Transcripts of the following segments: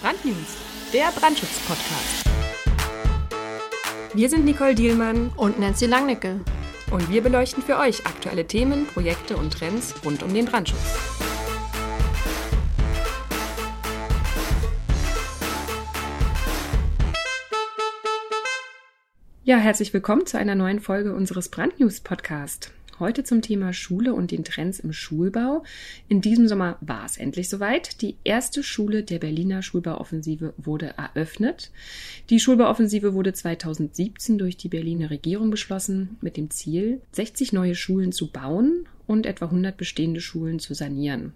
Brandnews, der Brandschutz-Podcast. Wir sind Nicole Dielmann und Nancy Langnickel. Und wir beleuchten für euch aktuelle Themen, Projekte und Trends rund um den Brandschutz. Ja, herzlich willkommen zu einer neuen Folge unseres Brandnews Podcast. Heute zum Thema Schule und den Trends im Schulbau. In diesem Sommer war es endlich soweit. Die erste Schule der Berliner Schulbauoffensive wurde eröffnet. Die Schulbauoffensive wurde 2017 durch die Berliner Regierung beschlossen mit dem Ziel, 60 neue Schulen zu bauen und etwa 100 bestehende Schulen zu sanieren.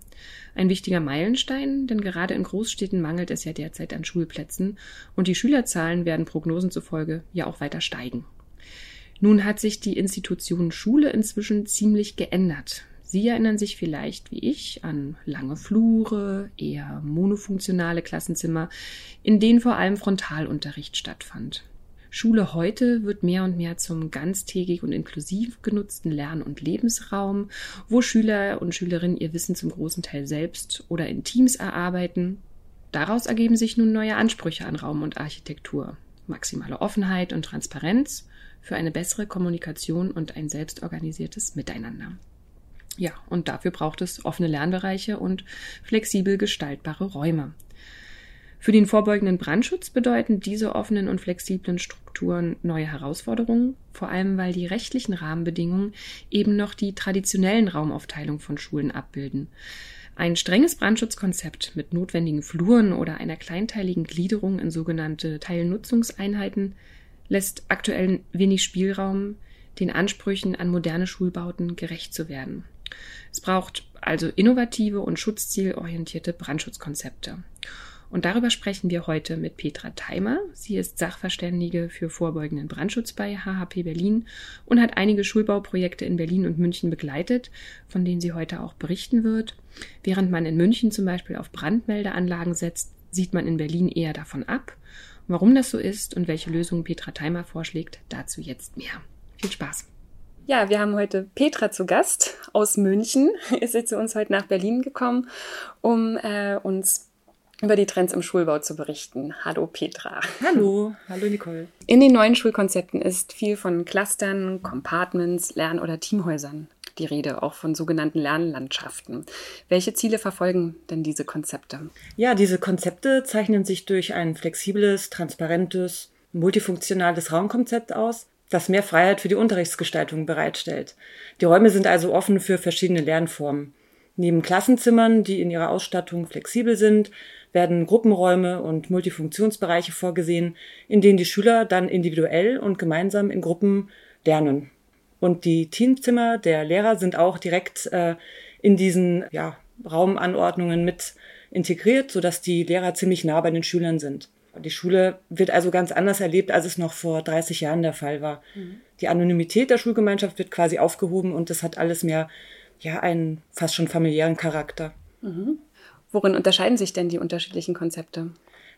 Ein wichtiger Meilenstein, denn gerade in Großstädten mangelt es ja derzeit an Schulplätzen und die Schülerzahlen werden Prognosen zufolge ja auch weiter steigen. Nun hat sich die Institution Schule inzwischen ziemlich geändert. Sie erinnern sich vielleicht wie ich an lange Flure, eher monofunktionale Klassenzimmer, in denen vor allem Frontalunterricht stattfand. Schule heute wird mehr und mehr zum ganztägig und inklusiv genutzten Lern- und Lebensraum, wo Schüler und Schülerinnen ihr Wissen zum großen Teil selbst oder in Teams erarbeiten. Daraus ergeben sich nun neue Ansprüche an Raum und Architektur. Maximale Offenheit und Transparenz für eine bessere Kommunikation und ein selbstorganisiertes Miteinander. Ja, und dafür braucht es offene Lernbereiche und flexibel gestaltbare Räume. Für den vorbeugenden Brandschutz bedeuten diese offenen und flexiblen Strukturen neue Herausforderungen, vor allem weil die rechtlichen Rahmenbedingungen eben noch die traditionellen Raumaufteilung von Schulen abbilden. Ein strenges Brandschutzkonzept mit notwendigen Fluren oder einer kleinteiligen Gliederung in sogenannte Teilnutzungseinheiten lässt aktuell wenig Spielraum, den Ansprüchen an moderne Schulbauten gerecht zu werden. Es braucht also innovative und schutzzielorientierte Brandschutzkonzepte. Und darüber sprechen wir heute mit Petra Theimer. Sie ist Sachverständige für vorbeugenden Brandschutz bei HHP Berlin und hat einige Schulbauprojekte in Berlin und München begleitet, von denen sie heute auch berichten wird. Während man in München zum Beispiel auf Brandmeldeanlagen setzt, sieht man in Berlin eher davon ab. Warum das so ist und welche Lösungen Petra Theimer vorschlägt, dazu jetzt mehr. Viel Spaß! Ja, wir haben heute Petra zu Gast aus München. Ist sie zu uns heute nach Berlin gekommen, um äh, uns über die Trends im Schulbau zu berichten. Hallo Petra. Hallo, hallo Nicole. In den neuen Schulkonzepten ist viel von Clustern, Compartments, Lern- oder Teamhäusern die Rede, auch von sogenannten Lernlandschaften. Welche Ziele verfolgen denn diese Konzepte? Ja, diese Konzepte zeichnen sich durch ein flexibles, transparentes, multifunktionales Raumkonzept aus, das mehr Freiheit für die Unterrichtsgestaltung bereitstellt. Die Räume sind also offen für verschiedene Lernformen. Neben Klassenzimmern, die in ihrer Ausstattung flexibel sind, werden Gruppenräume und Multifunktionsbereiche vorgesehen, in denen die Schüler dann individuell und gemeinsam in Gruppen lernen. Und die Teamzimmer der Lehrer sind auch direkt äh, in diesen ja, Raumanordnungen mit integriert, sodass die Lehrer ziemlich nah bei den Schülern sind. Die Schule wird also ganz anders erlebt, als es noch vor 30 Jahren der Fall war. Mhm. Die Anonymität der Schulgemeinschaft wird quasi aufgehoben und das hat alles mehr ja einen fast schon familiären Charakter. Mhm. Worin unterscheiden sich denn die unterschiedlichen Konzepte?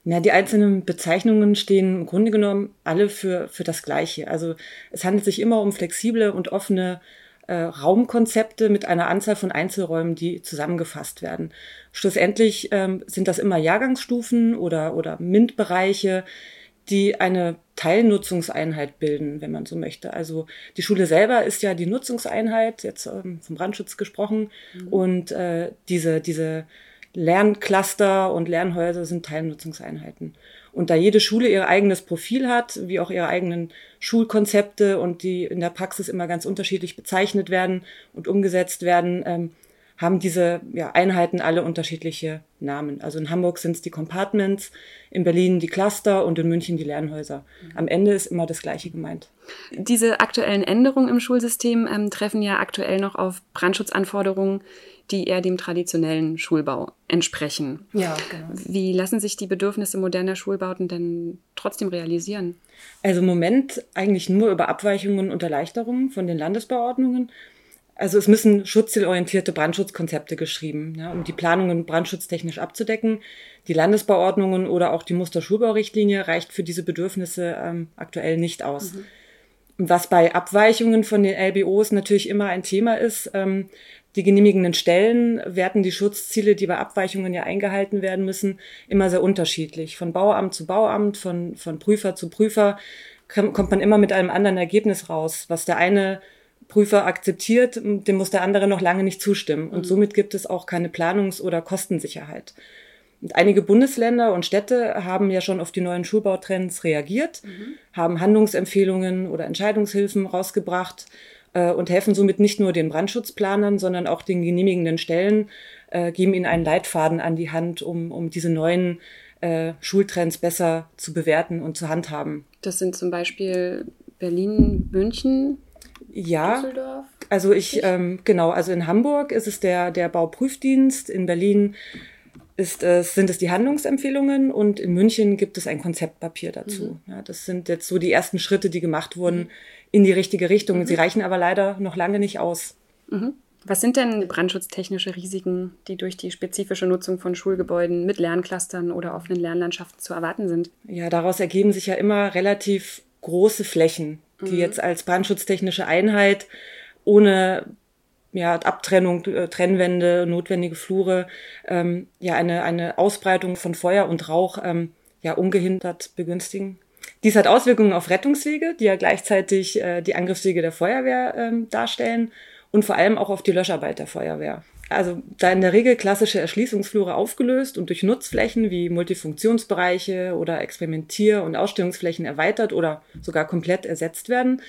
Na, die einzelnen Bezeichnungen stehen im Grunde genommen alle für, für das Gleiche. Also es handelt sich immer um flexible und offene äh, Raumkonzepte mit einer Anzahl von Einzelräumen, die zusammengefasst werden. Schlussendlich ähm, sind das immer Jahrgangsstufen oder, oder MINT-Bereiche, die eine Teilnutzungseinheit bilden, wenn man so möchte. Also die Schule selber ist ja die Nutzungseinheit, jetzt ähm, vom Brandschutz gesprochen, mhm. und äh, diese, diese Lerncluster und Lernhäuser sind Teilnutzungseinheiten. Und da jede Schule ihr eigenes Profil hat, wie auch ihre eigenen Schulkonzepte und die in der Praxis immer ganz unterschiedlich bezeichnet werden und umgesetzt werden, ähm, haben diese ja, Einheiten alle unterschiedliche Namen. Also in Hamburg sind es die Compartments, in Berlin die Cluster und in München die Lernhäuser. Am Ende ist immer das Gleiche gemeint. Diese aktuellen Änderungen im Schulsystem ähm, treffen ja aktuell noch auf Brandschutzanforderungen, die eher dem traditionellen Schulbau entsprechen. Ja, genau. Wie lassen sich die Bedürfnisse moderner Schulbauten denn trotzdem realisieren? Also im Moment eigentlich nur über Abweichungen und Erleichterungen von den Landesbauordnungen. Also es müssen schutzzielorientierte Brandschutzkonzepte geschrieben, ja, um die Planungen brandschutztechnisch abzudecken. Die Landesbauordnungen oder auch die Musterschulbaurichtlinie reicht für diese Bedürfnisse ähm, aktuell nicht aus. Mhm. Was bei Abweichungen von den LBOs natürlich immer ein Thema ist, ähm, die genehmigenden Stellen werten die Schutzziele, die bei Abweichungen ja eingehalten werden müssen, immer sehr unterschiedlich. Von Bauamt zu Bauamt, von, von Prüfer zu Prüfer kommt man immer mit einem anderen Ergebnis raus. Was der eine Prüfer akzeptiert, dem muss der andere noch lange nicht zustimmen. Und mhm. somit gibt es auch keine Planungs- oder Kostensicherheit. Und einige Bundesländer und Städte haben ja schon auf die neuen Schulbautrends reagiert, mhm. haben Handlungsempfehlungen oder Entscheidungshilfen rausgebracht äh, und helfen somit nicht nur den Brandschutzplanern, sondern auch den genehmigenden Stellen, äh, geben ihnen einen Leitfaden an die Hand, um, um diese neuen äh, Schultrends besser zu bewerten und zu handhaben. Das sind zum Beispiel Berlin, München, ja, Düsseldorf. Also ich, ähm, genau, also in Hamburg ist es der, der Bauprüfdienst, in Berlin ist es, sind es die Handlungsempfehlungen und in München gibt es ein Konzeptpapier dazu. Mhm. Ja, das sind jetzt so die ersten Schritte, die gemacht wurden mhm. in die richtige Richtung. Mhm. Sie reichen aber leider noch lange nicht aus. Mhm. Was sind denn brandschutztechnische Risiken, die durch die spezifische Nutzung von Schulgebäuden mit Lernclustern oder offenen Lernlandschaften zu erwarten sind? Ja, daraus ergeben sich ja immer relativ große Flächen, die mhm. jetzt als brandschutztechnische Einheit ohne ja, Abtrennung, äh, Trennwände, notwendige Flure, ähm, ja, eine, eine Ausbreitung von Feuer und Rauch ähm, ja, ungehindert begünstigen. Dies hat Auswirkungen auf Rettungswege, die ja gleichzeitig äh, die Angriffswege der Feuerwehr ähm, darstellen und vor allem auch auf die Löscharbeit der Feuerwehr. Also da in der Regel klassische Erschließungsflure aufgelöst und durch Nutzflächen wie Multifunktionsbereiche oder Experimentier- und Ausstellungsflächen erweitert oder sogar komplett ersetzt werden,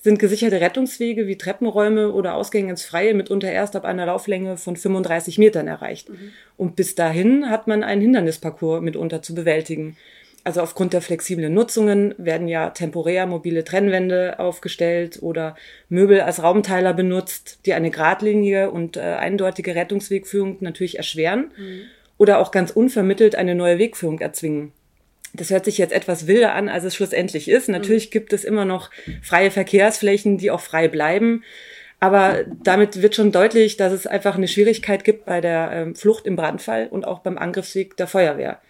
sind gesicherte Rettungswege wie Treppenräume oder Ausgänge ins Freie mitunter erst ab einer Lauflänge von 35 Metern erreicht. Mhm. Und bis dahin hat man einen Hindernisparcours mitunter zu bewältigen. Also aufgrund der flexiblen Nutzungen werden ja temporär mobile Trennwände aufgestellt oder Möbel als Raumteiler benutzt, die eine geradlinige und äh, eindeutige Rettungswegführung natürlich erschweren mhm. oder auch ganz unvermittelt eine neue Wegführung erzwingen. Das hört sich jetzt etwas wilder an, als es schlussendlich ist. Natürlich mhm. gibt es immer noch freie Verkehrsflächen, die auch frei bleiben. Aber damit wird schon deutlich, dass es einfach eine Schwierigkeit gibt bei der ähm, Flucht im Brandfall und auch beim Angriffsweg der Feuerwehr.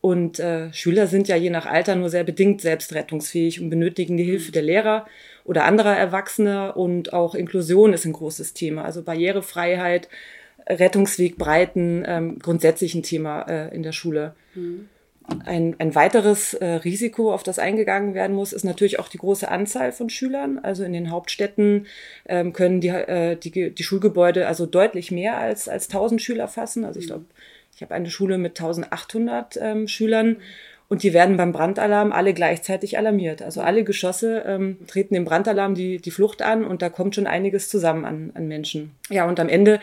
Und äh, Schüler sind ja je nach Alter nur sehr bedingt selbstrettungsfähig und benötigen die Hilfe der Lehrer oder anderer Erwachsener. Und auch Inklusion ist ein großes Thema. Also Barrierefreiheit, Rettungswegbreiten, ähm, grundsätzlich ein Thema äh, in der Schule. Mhm. Ein, ein weiteres äh, Risiko, auf das eingegangen werden muss, ist natürlich auch die große Anzahl von Schülern. Also in den Hauptstädten ähm, können die, äh, die, die Schulgebäude also deutlich mehr als, als 1000 Schüler fassen. Also ich glaube, ich habe eine Schule mit 1800 ähm, Schülern. Und die werden beim Brandalarm alle gleichzeitig alarmiert. Also alle Geschosse ähm, treten dem Brandalarm die, die Flucht an und da kommt schon einiges zusammen an, an Menschen. Ja, und am Ende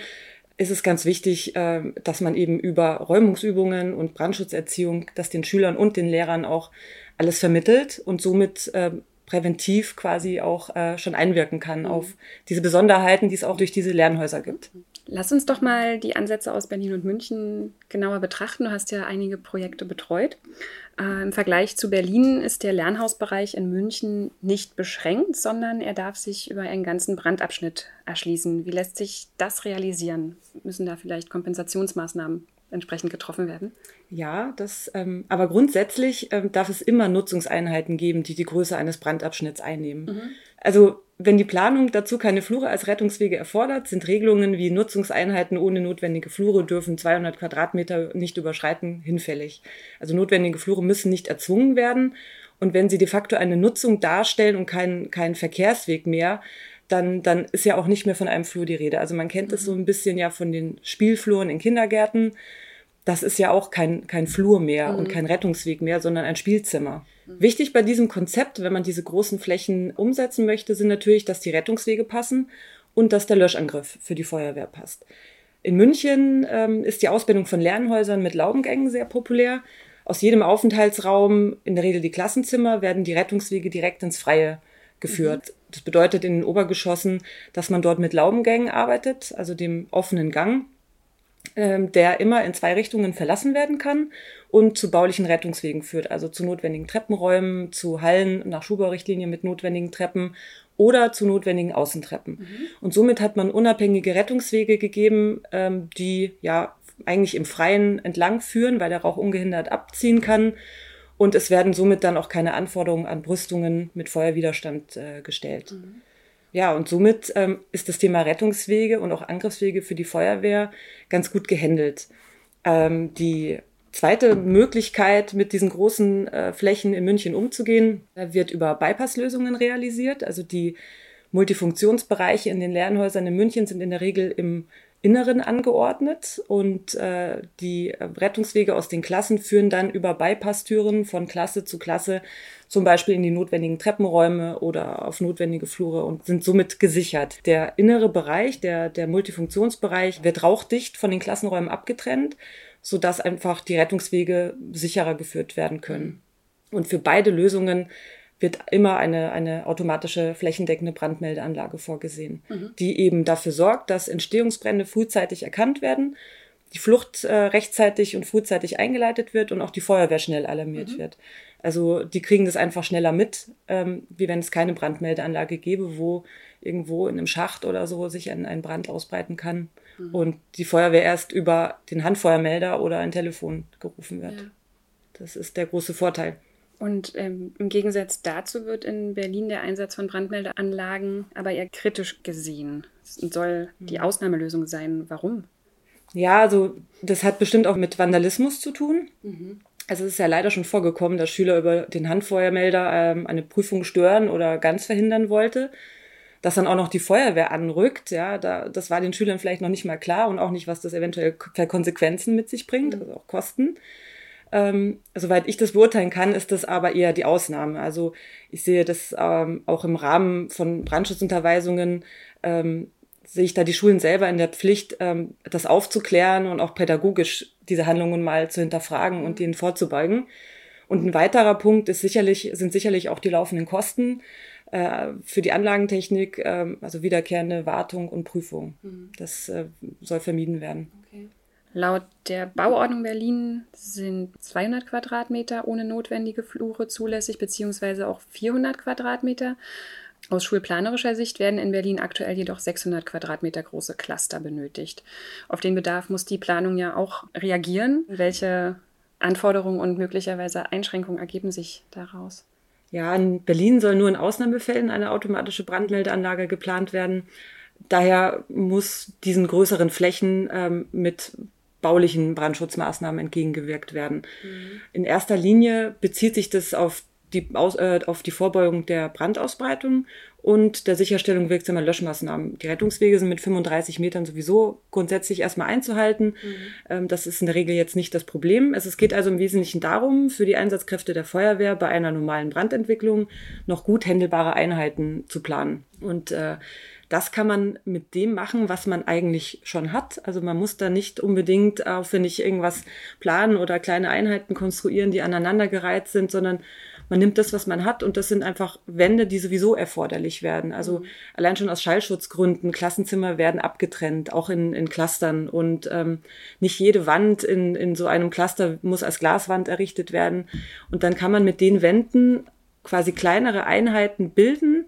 ist es ganz wichtig, äh, dass man eben über Räumungsübungen und Brandschutzerziehung, das den Schülern und den Lehrern auch alles vermittelt und somit äh, präventiv quasi auch äh, schon einwirken kann mhm. auf diese Besonderheiten, die es auch durch diese Lernhäuser gibt. Lass uns doch mal die Ansätze aus Berlin und München genauer betrachten. Du hast ja einige Projekte betreut. Äh, Im Vergleich zu Berlin ist der Lernhausbereich in München nicht beschränkt, sondern er darf sich über einen ganzen Brandabschnitt erschließen. Wie lässt sich das realisieren? Müssen da vielleicht Kompensationsmaßnahmen entsprechend getroffen werden? Ja, das, ähm, aber grundsätzlich ähm, darf es immer Nutzungseinheiten geben, die die Größe eines Brandabschnitts einnehmen. Mhm. Also wenn die Planung dazu keine Flure als Rettungswege erfordert, sind Regelungen wie Nutzungseinheiten ohne notwendige Flure dürfen 200 Quadratmeter nicht überschreiten hinfällig. Also notwendige Flure müssen nicht erzwungen werden. Und wenn sie de facto eine Nutzung darstellen und kein, kein Verkehrsweg mehr, dann, dann ist ja auch nicht mehr von einem Flur die Rede. Also man kennt es so ein bisschen ja von den Spielfluren in Kindergärten. Das ist ja auch kein, kein Flur mehr mhm. und kein Rettungsweg mehr, sondern ein Spielzimmer. Mhm. Wichtig bei diesem Konzept, wenn man diese großen Flächen umsetzen möchte, sind natürlich, dass die Rettungswege passen und dass der Löschangriff für die Feuerwehr passt. In München ähm, ist die Ausbildung von Lernhäusern mit Laubengängen sehr populär. Aus jedem Aufenthaltsraum, in der Regel die Klassenzimmer, werden die Rettungswege direkt ins Freie geführt. Mhm. Das bedeutet in den Obergeschossen, dass man dort mit Laubengängen arbeitet, also dem offenen Gang, ähm, der immer in zwei Richtungen verlassen werden kann und zu baulichen Rettungswegen führt, also zu notwendigen Treppenräumen, zu Hallen nach Schulbaurichtlinien mit notwendigen Treppen oder zu notwendigen Außentreppen. Mhm. Und somit hat man unabhängige Rettungswege gegeben, ähm, die ja eigentlich im Freien entlang führen, weil der Rauch ungehindert abziehen kann. Und es werden somit dann auch keine Anforderungen an Brüstungen mit Feuerwiderstand äh, gestellt. Mhm. Ja, und somit ähm, ist das Thema Rettungswege und auch Angriffswege für die Feuerwehr ganz gut gehandelt. Ähm, die zweite Möglichkeit, mit diesen großen äh, Flächen in München umzugehen, wird über Bypasslösungen realisiert. Also die Multifunktionsbereiche in den Lernhäusern in München sind in der Regel im Inneren angeordnet und äh, die Rettungswege aus den Klassen führen dann über Bypasstüren von Klasse zu Klasse zum Beispiel in die notwendigen Treppenräume oder auf notwendige Flure und sind somit gesichert. Der innere Bereich, der, der Multifunktionsbereich, wird rauchdicht von den Klassenräumen abgetrennt, sodass einfach die Rettungswege sicherer geführt werden können. Und für beide Lösungen wird immer eine, eine automatische flächendeckende Brandmeldeanlage vorgesehen, mhm. die eben dafür sorgt, dass Entstehungsbrände frühzeitig erkannt werden, die Flucht äh, rechtzeitig und frühzeitig eingeleitet wird und auch die Feuerwehr schnell alarmiert mhm. wird. Also die kriegen das einfach schneller mit, ähm, wie wenn es keine Brandmeldeanlage gäbe, wo irgendwo in einem Schacht oder so sich ein, ein Brand ausbreiten kann mhm. und die Feuerwehr erst über den Handfeuermelder oder ein Telefon gerufen wird. Ja. Das ist der große Vorteil. Und ähm, im Gegensatz dazu wird in Berlin der Einsatz von Brandmeldeanlagen aber eher kritisch gesehen. Es soll die mhm. Ausnahmelösung sein. Warum? Ja, also das hat bestimmt auch mit Vandalismus zu tun. Mhm. Also es ist ja leider schon vorgekommen, dass Schüler über den Handfeuermelder ähm, eine Prüfung stören oder ganz verhindern wollte. Dass dann auch noch die Feuerwehr anrückt, ja, da, das war den Schülern vielleicht noch nicht mal klar und auch nicht, was das eventuell für Konsequenzen mit sich bringt, mhm. also auch Kosten. Ähm, soweit ich das beurteilen kann, ist das aber eher die Ausnahme. Also ich sehe das ähm, auch im Rahmen von Brandschutzunterweisungen, ähm, sehe ich da die Schulen selber in der Pflicht, ähm, das aufzuklären und auch pädagogisch diese Handlungen mal zu hinterfragen und ihnen vorzubeugen. Und ein weiterer Punkt ist sicherlich, sind sicherlich auch die laufenden Kosten äh, für die Anlagentechnik, äh, also wiederkehrende Wartung und Prüfung. Mhm. Das äh, soll vermieden werden. Okay. Laut der Bauordnung Berlin sind 200 Quadratmeter ohne notwendige Flure zulässig, beziehungsweise auch 400 Quadratmeter. Aus schulplanerischer Sicht werden in Berlin aktuell jedoch 600 Quadratmeter große Cluster benötigt. Auf den Bedarf muss die Planung ja auch reagieren. Welche Anforderungen und möglicherweise Einschränkungen ergeben sich daraus? Ja, in Berlin soll nur in Ausnahmefällen eine automatische Brandmeldeanlage geplant werden. Daher muss diesen größeren Flächen ähm, mit baulichen Brandschutzmaßnahmen entgegengewirkt werden. Mhm. In erster Linie bezieht sich das auf die, Aus, äh, auf die Vorbeugung der Brandausbreitung und der Sicherstellung wirksamer Löschmaßnahmen. Die Rettungswege sind mit 35 Metern sowieso grundsätzlich erstmal einzuhalten. Mhm. Ähm, das ist in der Regel jetzt nicht das Problem. Es, es geht also im Wesentlichen darum, für die Einsatzkräfte der Feuerwehr bei einer normalen Brandentwicklung noch gut händelbare Einheiten zu planen. Und äh, das kann man mit dem machen, was man eigentlich schon hat. Also man muss da nicht unbedingt aufwendig irgendwas planen oder kleine Einheiten konstruieren, die aneinandergereiht sind, sondern man nimmt das, was man hat und das sind einfach Wände, die sowieso erforderlich werden. Also mhm. allein schon aus Schallschutzgründen, Klassenzimmer werden abgetrennt, auch in, in Clustern und ähm, nicht jede Wand in, in so einem Cluster muss als Glaswand errichtet werden. Und dann kann man mit den Wänden quasi kleinere Einheiten bilden,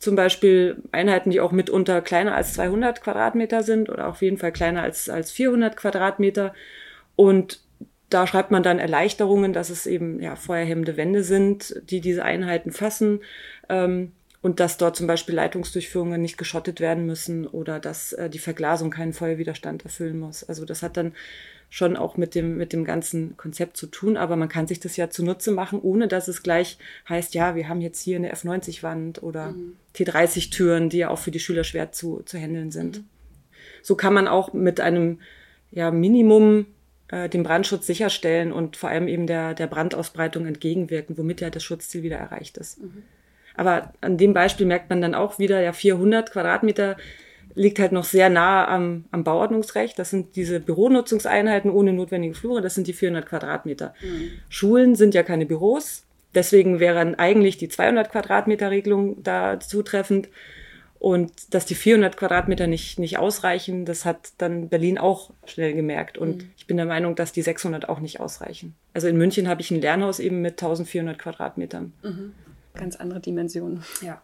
zum Beispiel Einheiten, die auch mitunter kleiner als 200 Quadratmeter sind oder auf jeden Fall kleiner als, als 400 Quadratmeter. Und da schreibt man dann Erleichterungen, dass es eben ja, feuerhemmende Wände sind, die diese Einheiten fassen. Ähm, und dass dort zum Beispiel Leitungsdurchführungen nicht geschottet werden müssen oder dass äh, die Verglasung keinen Feuerwiderstand erfüllen muss. Also das hat dann schon auch mit dem, mit dem ganzen Konzept zu tun, aber man kann sich das ja zunutze machen, ohne dass es gleich heißt, ja, wir haben jetzt hier eine F90-Wand oder mhm. T30-Türen, die ja auch für die Schüler schwer zu, zu handeln sind. Mhm. So kann man auch mit einem ja, Minimum äh, den Brandschutz sicherstellen und vor allem eben der, der Brandausbreitung entgegenwirken, womit ja das Schutzziel wieder erreicht ist. Mhm. Aber an dem Beispiel merkt man dann auch wieder, ja, 400 Quadratmeter liegt halt noch sehr nah am, am Bauordnungsrecht. Das sind diese Büronutzungseinheiten ohne notwendige Flure, das sind die 400 Quadratmeter. Mhm. Schulen sind ja keine Büros, deswegen wären eigentlich die 200 Quadratmeter Regelung da zutreffend. Und dass die 400 Quadratmeter nicht, nicht ausreichen, das hat dann Berlin auch schnell gemerkt. Und mhm. ich bin der Meinung, dass die 600 auch nicht ausreichen. Also in München habe ich ein Lernhaus eben mit 1400 Quadratmetern. Mhm. Ganz andere Dimensionen. Ja.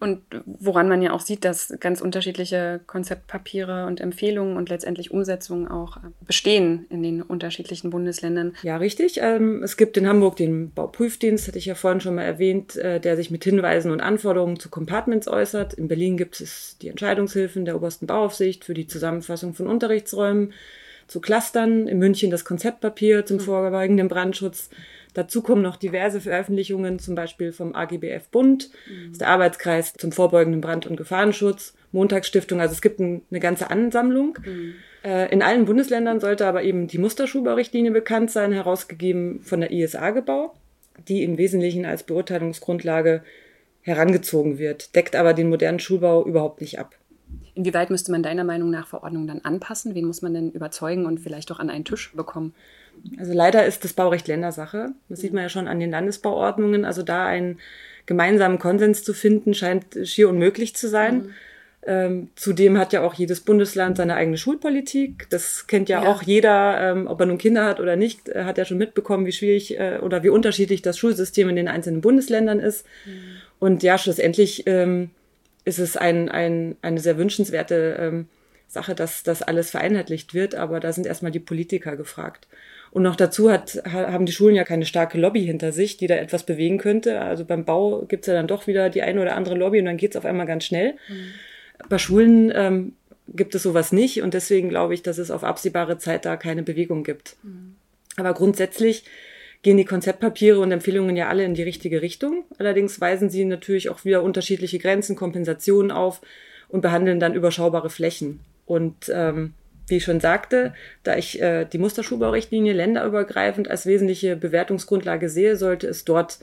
Und woran man ja auch sieht, dass ganz unterschiedliche Konzeptpapiere und Empfehlungen und letztendlich Umsetzungen auch bestehen in den unterschiedlichen Bundesländern. Ja, richtig. Ähm, es gibt in Hamburg den Bauprüfdienst, hatte ich ja vorhin schon mal erwähnt, äh, der sich mit Hinweisen und Anforderungen zu Compartments äußert. In Berlin gibt es die Entscheidungshilfen der obersten Bauaufsicht für die Zusammenfassung von Unterrichtsräumen zu Clustern. In München das Konzeptpapier zum hm. vorbeugenden Brandschutz. Dazu kommen noch diverse Veröffentlichungen, zum Beispiel vom AGBF Bund, mhm. der Arbeitskreis zum vorbeugenden Brand- und Gefahrenschutz, Montagsstiftung. Also es gibt ein, eine ganze Ansammlung. Mhm. Äh, in allen Bundesländern sollte aber eben die Musterschulbaurichtlinie bekannt sein, herausgegeben von der ISA-Gebau, die im Wesentlichen als Beurteilungsgrundlage herangezogen wird, deckt aber den modernen Schulbau überhaupt nicht ab. Inwieweit müsste man deiner Meinung nach Verordnungen dann anpassen? Wen muss man denn überzeugen und vielleicht auch an einen Tisch bekommen? Also leider ist das Baurecht Ländersache. Das sieht man ja schon an den Landesbauordnungen. Also da einen gemeinsamen Konsens zu finden, scheint schier unmöglich zu sein. Mhm. Ähm, zudem hat ja auch jedes Bundesland seine eigene Schulpolitik. Das kennt ja, ja. auch jeder, ähm, ob er nun Kinder hat oder nicht, äh, hat ja schon mitbekommen, wie schwierig äh, oder wie unterschiedlich das Schulsystem in den einzelnen Bundesländern ist. Mhm. Und ja, schlussendlich ähm, ist es ein, ein, eine sehr wünschenswerte ähm, Sache, dass das alles vereinheitlicht wird, aber da sind erstmal die Politiker gefragt. Und noch dazu hat, haben die Schulen ja keine starke Lobby hinter sich, die da etwas bewegen könnte. Also beim Bau gibt's ja dann doch wieder die eine oder andere Lobby und dann geht's auf einmal ganz schnell. Mhm. Bei Schulen ähm, gibt es sowas nicht und deswegen glaube ich, dass es auf absehbare Zeit da keine Bewegung gibt. Mhm. Aber grundsätzlich gehen die Konzeptpapiere und Empfehlungen ja alle in die richtige Richtung. Allerdings weisen sie natürlich auch wieder unterschiedliche Grenzen, Kompensationen auf und behandeln dann überschaubare Flächen. Und ähm, wie ich schon sagte, da ich äh, die Musterschulbaurichtlinie länderübergreifend als wesentliche Bewertungsgrundlage sehe, sollte es dort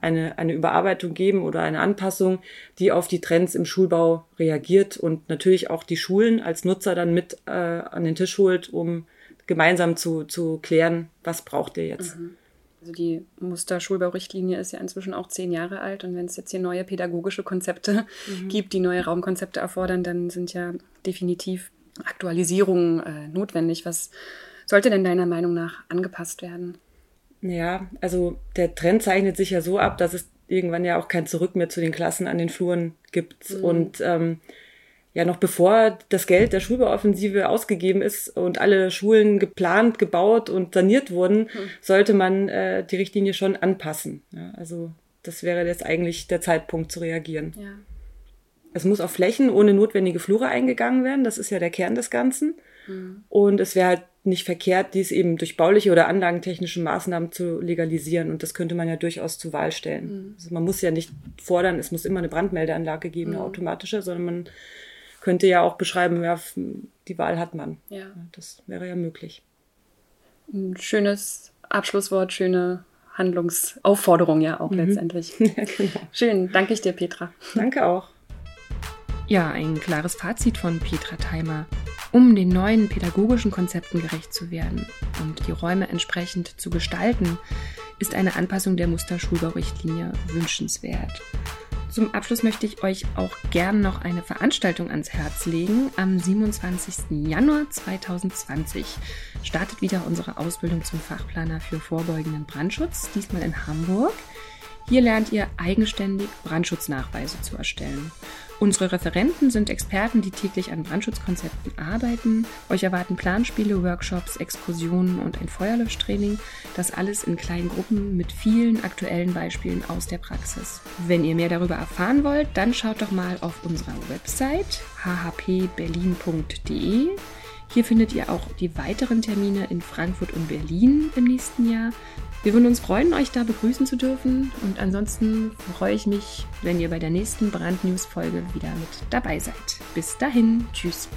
eine, eine Überarbeitung geben oder eine Anpassung, die auf die Trends im Schulbau reagiert und natürlich auch die Schulen als Nutzer dann mit äh, an den Tisch holt, um gemeinsam zu, zu klären, was braucht ihr jetzt. Mhm. Also die Musterschulbaurichtlinie ist ja inzwischen auch zehn Jahre alt und wenn es jetzt hier neue pädagogische Konzepte mhm. gibt, die neue Raumkonzepte erfordern, dann sind ja definitiv Aktualisierungen äh, notwendig. Was sollte denn deiner Meinung nach angepasst werden? Ja, also der Trend zeichnet sich ja so ab, dass es irgendwann ja auch kein Zurück mehr zu den Klassen an den Fluren gibt. Mhm. Und ähm, ja, noch bevor das Geld der Schulbauoffensive ausgegeben ist und alle Schulen geplant, gebaut und saniert wurden, mhm. sollte man äh, die Richtlinie schon anpassen. Ja, also das wäre jetzt eigentlich der Zeitpunkt zu reagieren. Ja. Es muss auf Flächen ohne notwendige Flure eingegangen werden. Das ist ja der Kern des Ganzen. Mhm. Und es wäre halt nicht verkehrt, dies eben durch bauliche oder anlagentechnische Maßnahmen zu legalisieren. Und das könnte man ja durchaus zur Wahl stellen. Mhm. Also man muss ja nicht fordern, es muss immer eine Brandmeldeanlage geben, eine mhm. automatische, sondern man könnte ja auch beschreiben, ja, die Wahl hat man. Ja. Das wäre ja möglich. Ein schönes Abschlusswort, schöne Handlungsaufforderung ja auch mhm. letztendlich. ja, genau. Schön, danke ich dir, Petra. Danke auch. Ja, ein klares Fazit von Petra Theimer. Um den neuen pädagogischen Konzepten gerecht zu werden und die Räume entsprechend zu gestalten, ist eine Anpassung der Musterschulbaurichtlinie wünschenswert. Zum Abschluss möchte ich euch auch gern noch eine Veranstaltung ans Herz legen. Am 27. Januar 2020 startet wieder unsere Ausbildung zum Fachplaner für vorbeugenden Brandschutz, diesmal in Hamburg. Hier lernt ihr eigenständig Brandschutznachweise zu erstellen. Unsere Referenten sind Experten, die täglich an Brandschutzkonzepten arbeiten. Euch erwarten Planspiele, Workshops, Exkursionen und ein Feuerlöschtraining. Das alles in kleinen Gruppen mit vielen aktuellen Beispielen aus der Praxis. Wenn ihr mehr darüber erfahren wollt, dann schaut doch mal auf unserer Website hhpberlin.de. Hier findet ihr auch die weiteren Termine in Frankfurt und Berlin im nächsten Jahr. Wir würden uns freuen, euch da begrüßen zu dürfen. Und ansonsten freue ich mich, wenn ihr bei der nächsten Brandnews-Folge wieder mit dabei seid. Bis dahin, tschüss.